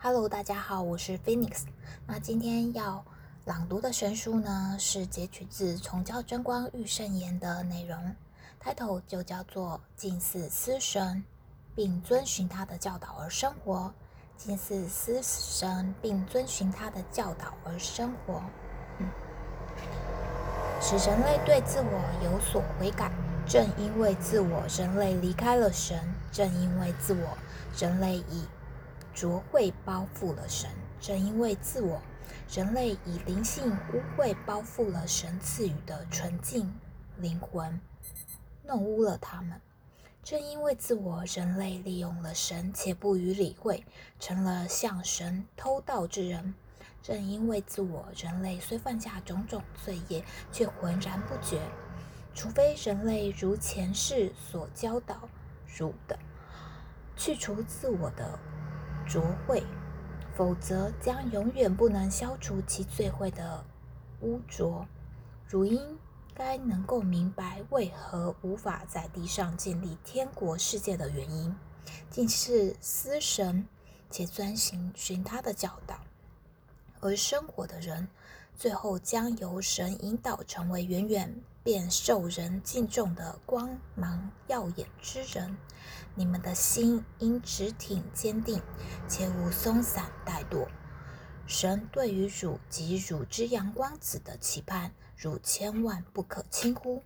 Hello，大家好，我是 Phoenix。那今天要朗读的神书呢，是截取自《崇教真光御圣言》的内容，title 就叫做“近似思神，并遵循他的教导而生活”。近似思神，并遵循他的教导而生活，使人类对自我有所悔改。正因为自我，人类离开了神；正因为自我，人类以浊秽包覆了神，正因为自我，人类以灵性污秽包覆了神赐予的纯净灵魂，弄污了他们。正因为自我，人类利用了神且不予理会，成了向神偷盗之人。正因为自我，人类虽犯下种种罪业，却浑然不觉。除非人类如前世所教导汝的，去除自我的。浊秽，否则将永远不能消除其罪秽的污浊。汝应该能够明白为何无法在地上建立天国世界的原因，竟是思神且专行寻他的教导而生活的人，最后将由神引导成为远远。便受人敬重的光芒耀眼之人，你们的心应直挺坚定，切勿松散怠惰。神对于汝及汝之阳光子的期盼，汝千万不可轻忽。